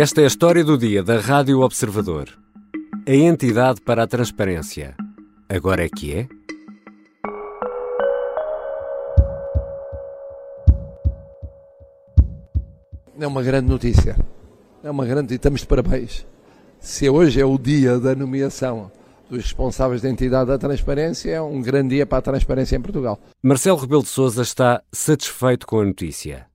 Esta é a história do dia da Rádio Observador. A entidade para a transparência. Agora é que é? É uma grande notícia. É uma grande. E estamos de parabéns. Se hoje é o dia da nomeação dos responsáveis da entidade da transparência, é um grande dia para a transparência em Portugal. Marcelo Rebelo de Sousa está satisfeito com a notícia.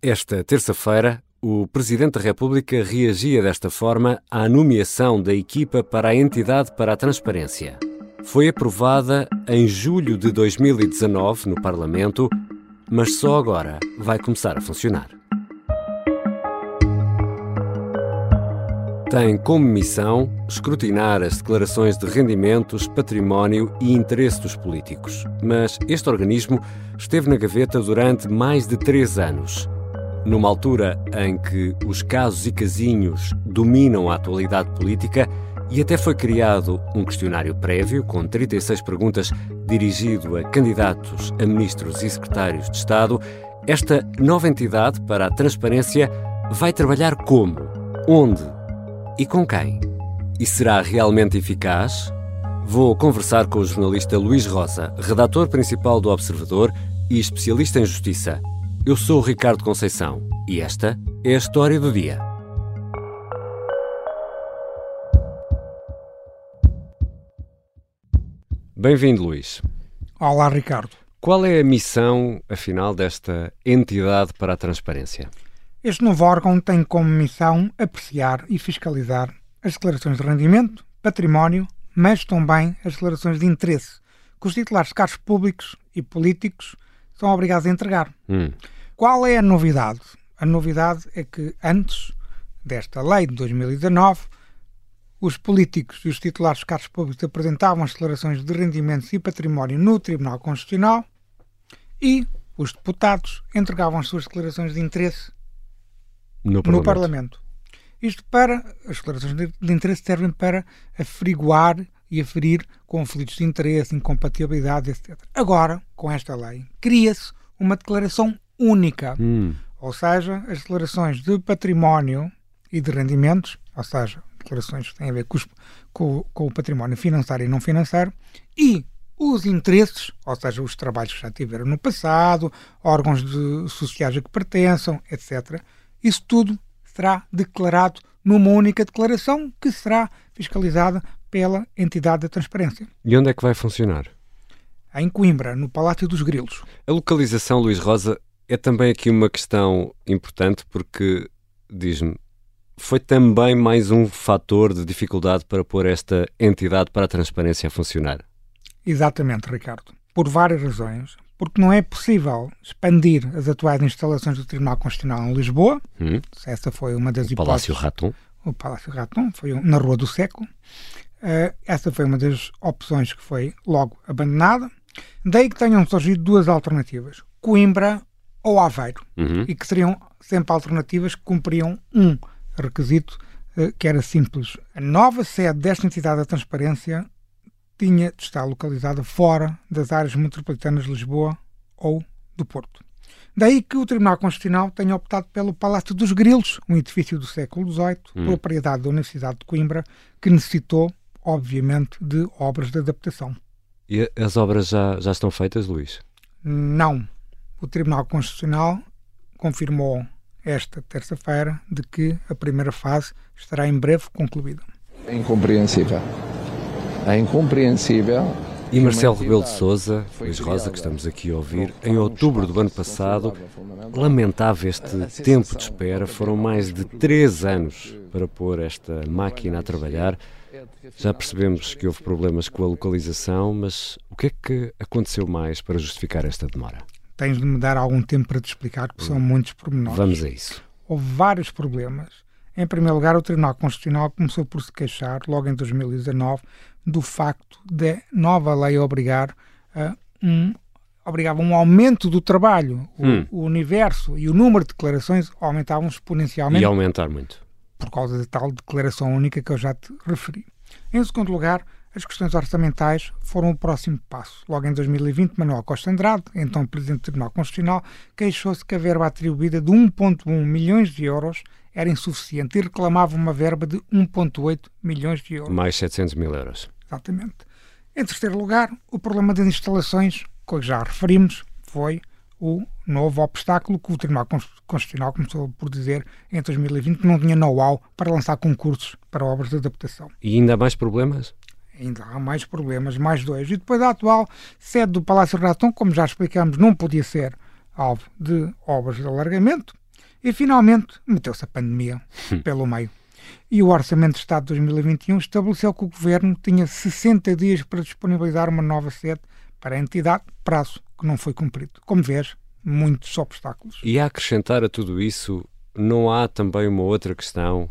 Esta terça-feira, o Presidente da República reagia desta forma à nomeação da equipa para a entidade para a transparência. Foi aprovada em julho de 2019 no Parlamento, mas só agora vai começar a funcionar. tem como missão escrutinar as declarações de rendimentos, património e interesse dos políticos. Mas este organismo esteve na gaveta durante mais de três anos. Numa altura em que os casos e casinhos dominam a atualidade política, e até foi criado um questionário prévio com 36 perguntas dirigido a candidatos a ministros e secretários de Estado, esta nova entidade para a transparência vai trabalhar como? Onde? E com quem? E será realmente eficaz? Vou conversar com o jornalista Luís Rosa, redator principal do Observador e especialista em justiça. Eu sou o Ricardo Conceição e esta é a história do dia. Bem-vindo, Luís. Olá, Ricardo. Qual é a missão, afinal, desta entidade para a transparência? Este novo órgão tem como missão apreciar e fiscalizar as declarações de rendimento, património, mas também as declarações de interesse que os titulares de cargos públicos e políticos são obrigados a entregar. Hum. Qual é a novidade? A novidade é que antes desta lei de 2019, os políticos e os titulares de cargos públicos apresentavam as declarações de rendimentos e património no Tribunal Constitucional e os deputados entregavam as suas declarações de interesse no Parlamento. no Parlamento. Isto para, as declarações de interesse servem para averiguar e aferir conflitos de interesse, incompatibilidades, etc. Agora, com esta lei, cria-se uma declaração única. Hum. Ou seja, as declarações de património e de rendimentos, ou seja, declarações que têm a ver com, os, com, com o património financeiro e não financeiro, e os interesses, ou seja, os trabalhos que já tiveram no passado, órgãos de, sociais a que pertençam, etc., isso tudo será declarado numa única declaração que será fiscalizada pela entidade da transparência. E onde é que vai funcionar? Em Coimbra, no Palácio dos Grilos. A localização, Luís Rosa, é também aqui uma questão importante porque, diz-me, foi também mais um fator de dificuldade para pôr esta entidade para a transparência a funcionar. Exatamente, Ricardo. Por várias razões. Porque não é possível expandir as atuais instalações do Tribunal Constitucional em Lisboa. Hum. Essa foi uma das O hipóteses. Palácio Raton. O Palácio Raton, foi na Rua do Século. Uh, essa foi uma das opções que foi logo abandonada. Daí que tenham surgido duas alternativas: Coimbra ou Aveiro. Uhum. E que seriam sempre alternativas que cumpriam um requisito uh, que era simples. A nova sede desta entidade da transparência tinha de estar localizada fora das áreas metropolitanas de Lisboa ou do Porto. Daí que o Tribunal Constitucional tenha optado pelo Palácio dos Grilos, um edifício do século XVIII, Hum. propriedade da Universidade de Coimbra, que necessitou, obviamente, de obras de adaptação. E as obras já, já estão feitas, Luís? Não. O Tribunal Constitucional confirmou esta terça-feira de que a primeira fase estará em breve concluída. É incompreensível. É incompreensível. E Marcelo Rebelo de Sousa, foi Luís Rosa, que estamos aqui a ouvir, em outubro do ano passado, lamentava este tempo de espera. de Foram mais de três anos para pôr esta máquina a trabalhar. Já percebemos que houve problemas com a localização, mas o que é que aconteceu mais para justificar esta demora? Tens de me dar algum tempo para te explicar, porque são muitos pormenores. Vamos a isso. houve vários problemas. Em primeiro lugar, o Tribunal Constitucional começou por se queixar, logo em 2019, do facto da nova lei obrigar a um, obrigava um aumento do trabalho. O, Hum. o universo e o número de declarações aumentavam exponencialmente E aumentar muito. por causa da tal declaração única que eu já te referi. Em segundo lugar, as questões orçamentais foram o próximo passo. Logo em 2020, Manuel Costa Andrade, então Presidente do Tribunal Constitucional, queixou-se que a verba atribuída de 1,1 milhões de euros era insuficiente e reclamava uma verba de 1,8 milhões de euros. Mais 700 mil euros. Exatamente. Em terceiro lugar, o problema das instalações, que já referimos, foi o novo obstáculo que o Tribunal Constitucional começou por dizer em 2020 que não tinha know-how para lançar concursos para obras de adaptação. E ainda há mais problemas? Ainda há mais problemas, mais dois. E depois a atual sede do Palácio Raton, como já explicamos, não podia ser alvo de obras de alargamento. E finalmente meteu-se a pandemia hum. pelo meio. E o Orçamento de Estado de 2021 estabeleceu que o Governo tinha 60 dias para disponibilizar uma nova sede para a entidade, prazo que não foi cumprido. Como vês, muitos obstáculos. E a acrescentar a tudo isso, não há também uma outra questão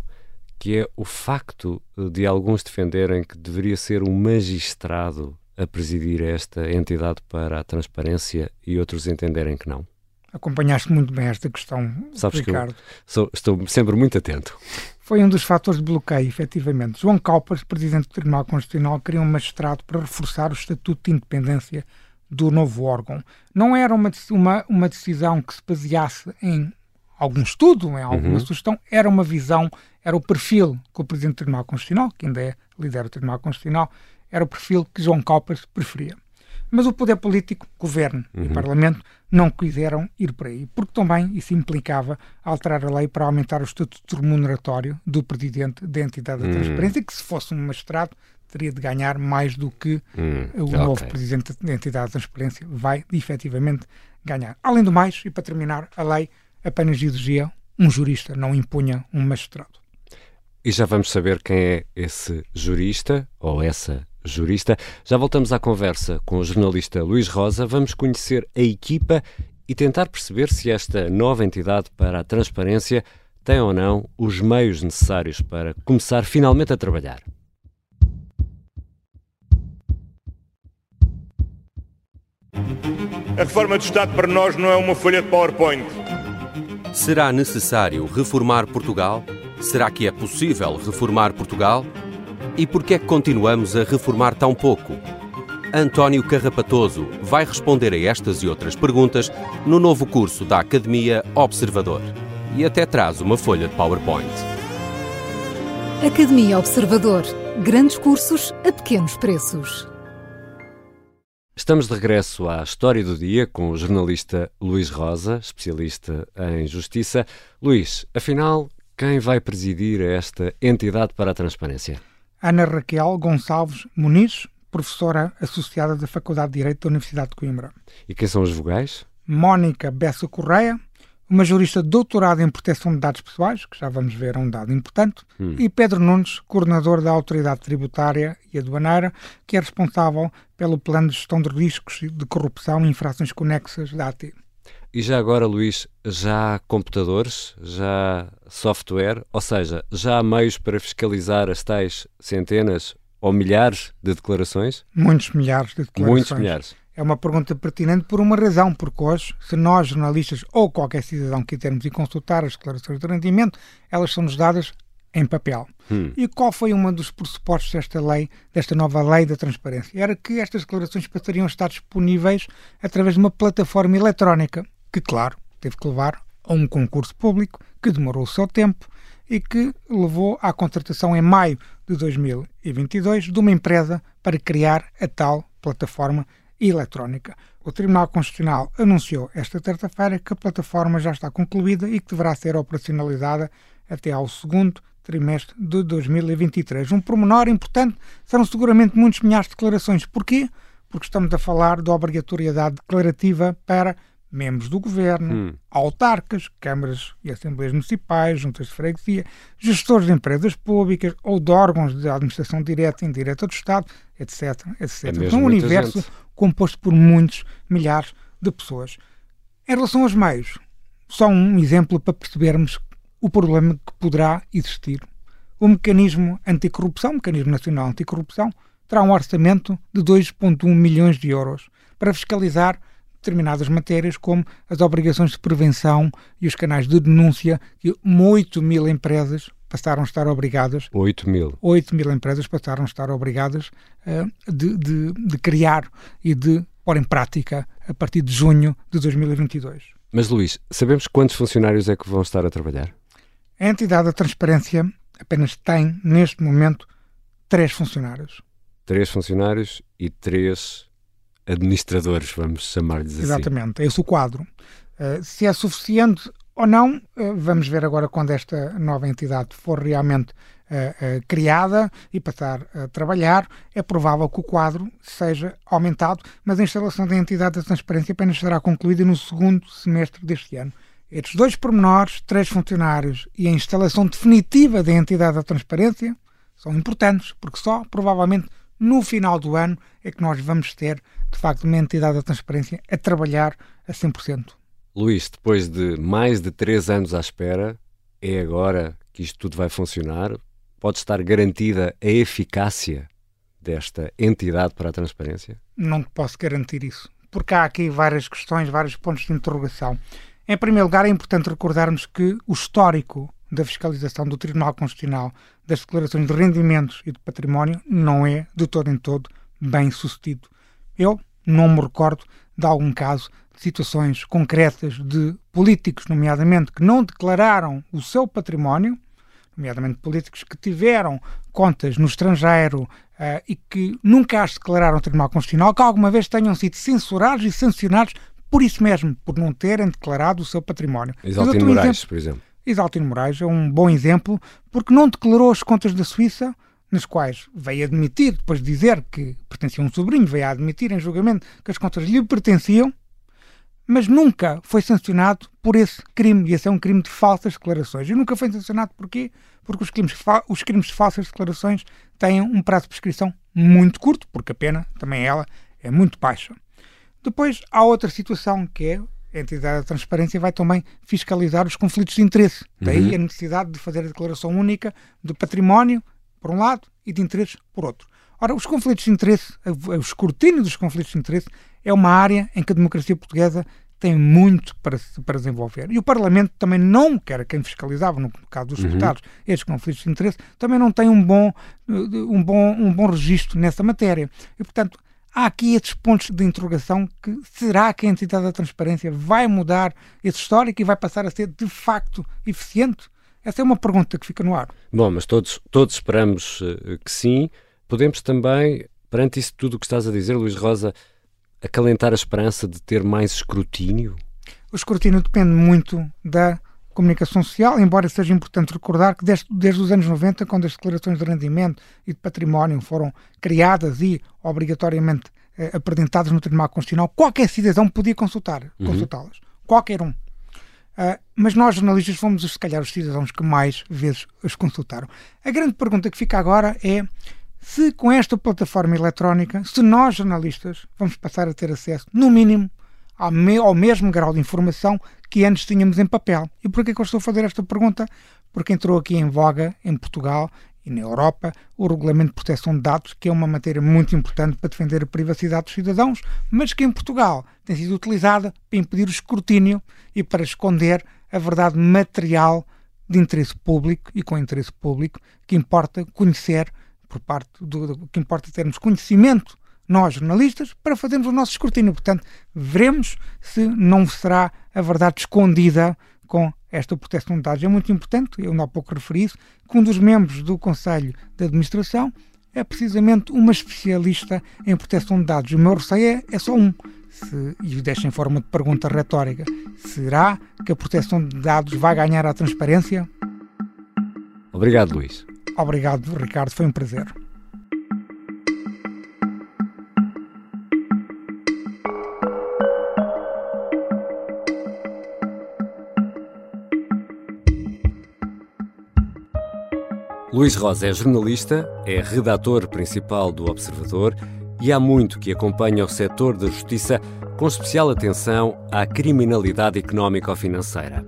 que é o facto de alguns defenderem que deveria ser um magistrado a presidir esta entidade para a transparência e outros entenderem que não? Acompanhaste muito bem esta questão, Sabes Ricardo. Que sou, estou sempre muito atento. Foi um dos fatores de bloqueio, efetivamente. João Calpas, presidente do Tribunal Constitucional, queria um magistrado para reforçar o estatuto de independência do novo órgão. Não era uma, uma, uma decisão que se baseasse em algum estudo, em alguma uhum. sugestão, era uma visão, era o perfil que o Presidente do Tribunal Constitucional, que ainda é líder do Tribunal Constitucional, era o perfil que João Calpas preferia. Mas o poder político, governo uhum. e parlamento, não quiseram ir por aí, porque também isso implicava alterar a lei para aumentar o estatuto remuneratório do presidente da entidade da uhum. transparência, que se fosse um magistrado teria de ganhar mais do que hum, o okay. novo presidente da entidade de transparência vai efetivamente ganhar. Além do mais, e para terminar, a lei apenas exigia um jurista, não impunha um magistrado. E já vamos saber quem é esse jurista ou essa jurista. Já voltamos à conversa com o jornalista Luís Rosa. Vamos conhecer a equipa e tentar perceber se esta nova entidade para a transparência tem ou não os meios necessários para começar finalmente a trabalhar. A reforma do Estado para nós não é uma folha de PowerPoint. Será necessário reformar Portugal? Será que é possível reformar Portugal? E por que é que continuamos a reformar tão pouco? António Carrapatoso vai responder a estas e outras perguntas no novo curso da Academia Observador. E até traz uma folha de PowerPoint. Academia Observador. Grandes cursos a pequenos preços. Estamos de regresso à História do Dia com o jornalista Luís Rosa, especialista em Justiça. Luís, afinal, quem vai presidir esta entidade para a transparência? Ana Raquel Gonçalves Muniz, professora associada da Faculdade de Direito da Universidade de Coimbra. E quem são os vogais? Mónica Bessa Correia, uma jurista doutorada em proteção de dados pessoais, que já vamos ver é um dado importante, hum. e Pedro Nunes, coordenador da Autoridade Tributária e Aduaneira, que é responsável pelo plano de gestão de riscos de corrupção e infrações conexas da AT. E já agora, Luís, já há computadores, já há software, ou seja, já há meios para fiscalizar as tais centenas ou milhares de declarações? Muitos milhares de declarações. Muitos milhares. É uma pergunta pertinente por uma razão, porque hoje, se nós, jornalistas ou qualquer cidadão quisermos ir consultar as declarações de rendimento, elas são-nos dadas em papel. Hum. E qual foi um dos pressupostos desta lei, desta nova lei da transparência? Era que estas declarações passariam a estar disponíveis através de uma plataforma eletrónica, que, claro, teve que levar a um concurso público, que demorou o seu tempo e que levou à contratação em maio de 2022 de uma empresa para criar a tal plataforma eletrónica. O Tribunal Constitucional anunciou esta terça-feira que a plataforma já está concluída e que deverá ser operacionalizada até ao segundo trimestre de 2023. Um pormenor importante serão seguramente muitos milhares de declarações. Porquê? Porque estamos a falar da obrigatoriedade declarativa para membros do governo, hum. autarcas, câmaras e assembleias municipais, juntas de freguesia, gestores de empresas públicas ou de órgãos de administração direta e indireta do Estado, etc. etc. É um universo gente. composto por muitos milhares de pessoas. Em relação aos meios, só um exemplo para percebermos o problema que poderá existir. O mecanismo anticorrupção, o mecanismo nacional anticorrupção, terá um orçamento de 2,1 milhões de euros para fiscalizar determinadas matérias, como as obrigações de prevenção e os canais de denúncia, que 8 mil empresas passaram a estar obrigadas. 8 mil. 8 mil empresas passaram a estar obrigadas uh, de, de, de criar e de pôr em prática a partir de junho de 2022. Mas, Luís, sabemos quantos funcionários é que vão estar a trabalhar? A entidade da transparência apenas tem, neste momento, três funcionários. Três funcionários e três administradores, vamos chamar-lhes assim. Exatamente, é esse o quadro. Uh, se é suficiente ou não, uh, vamos ver agora quando esta nova entidade for realmente uh, criada e passar a trabalhar. É provável que o quadro seja aumentado, mas a instalação da entidade da transparência apenas será concluída no segundo semestre deste ano. Estes dois pormenores, três funcionários e a instalação definitiva da entidade da transparência são importantes, porque só provavelmente no final do ano é que nós vamos ter, de facto, uma entidade da transparência a trabalhar a 100%. Luís, depois de mais de três anos à espera, é agora que isto tudo vai funcionar? Pode estar garantida a eficácia desta entidade para a transparência? Não posso garantir isso, porque há aqui várias questões, vários pontos de interrogação. Em primeiro lugar, é importante recordarmos que o histórico da fiscalização do Tribunal Constitucional das declarações de rendimentos e de património não é, de todo em todo, bem sucedido. Eu não me recordo de algum caso de situações concretas de políticos, nomeadamente, que não declararam o seu património, nomeadamente políticos que tiveram contas no estrangeiro uh, e que nunca as declararam ao Tribunal Constitucional, que alguma vez tenham sido censurados e sancionados por isso mesmo, por não terem declarado o seu património. Isaltino Moraes, exemplo, por exemplo. Isaltino Moraes é um bom exemplo, porque não declarou as contas da Suíça, nas quais veio admitir, depois de dizer que pertencia a um sobrinho, veio a admitir em julgamento que as contas lhe pertenciam, mas nunca foi sancionado por esse crime. E esse é um crime de falsas declarações. E nunca foi sancionado porquê? Porque os crimes, os crimes de falsas declarações têm um prazo de prescrição muito curto, porque a pena, também ela, é muito baixa. Depois há outra situação que é a entidade da transparência vai também fiscalizar os conflitos de interesse. Daí uhum. a necessidade de fazer a declaração única de património, por um lado, e de interesses, por outro. Ora, os conflitos de interesse, o escrutínio dos conflitos de interesse, é uma área em que a democracia portuguesa tem muito para, para desenvolver. E o Parlamento também não, quer quem fiscalizava, no caso dos uhum. deputados, estes conflitos de interesse, também não tem um bom, um bom, um bom registro nessa matéria. E, portanto, há aqui estes pontos de interrogação que será que a entidade da transparência vai mudar esse histórico e vai passar a ser de facto eficiente? Essa é uma pergunta que fica no ar. Bom, mas todos, todos esperamos uh, que sim. Podemos também, perante isso tudo o que estás a dizer, Luís Rosa, acalentar a esperança de ter mais escrutínio? O escrutínio depende muito da comunicação social, embora seja importante recordar que desde, desde os anos 90, quando as declarações de rendimento e de património foram criadas e obrigatoriamente eh, apresentadas no Tribunal Constitucional, qualquer cidadão podia consultar, uhum. consultá-las. Qualquer um. Uh, mas nós, jornalistas, fomos, se calhar, os cidadãos que mais vezes as consultaram. A grande pergunta que fica agora é se com esta plataforma eletrónica, se nós, jornalistas, vamos passar a ter acesso, no mínimo, ao, me ao mesmo grau de informação que antes tínhamos em papel. E por que eu estou a fazer esta pergunta? Porque entrou aqui em voga, em Portugal e na Europa, o Regulamento de Proteção de Dados, que é uma matéria muito importante para defender a privacidade dos cidadãos, mas que em Portugal tem sido utilizada para impedir o escrutínio e para esconder a verdade material de interesse público e com interesse público que importa conhecer por parte do, que importa termos conhecimento nós, jornalistas, para fazermos o nosso escrutínio. Portanto, veremos se não será a verdade escondida com esta proteção de dados. É muito importante, eu não há pouco referi isso, que um dos membros do Conselho de Administração é precisamente uma especialista em proteção de dados. O meu receio é, é só um. Se, e deixo em forma de pergunta retórica: será que a proteção de dados vai ganhar a transparência? Obrigado, Luís. Obrigado, Ricardo. Foi um prazer. Luís Rosa é jornalista, é redator principal do Observador e há muito que acompanha o setor da justiça com especial atenção à criminalidade económico-financeira.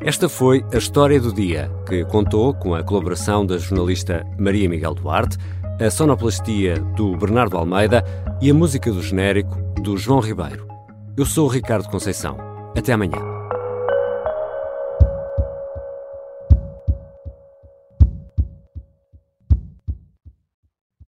Esta foi a história do dia, que contou com a colaboração da jornalista Maria Miguel Duarte, a sonoplastia do Bernardo Almeida e a música do genérico do João Ribeiro. Eu sou o Ricardo Conceição. Até amanhã.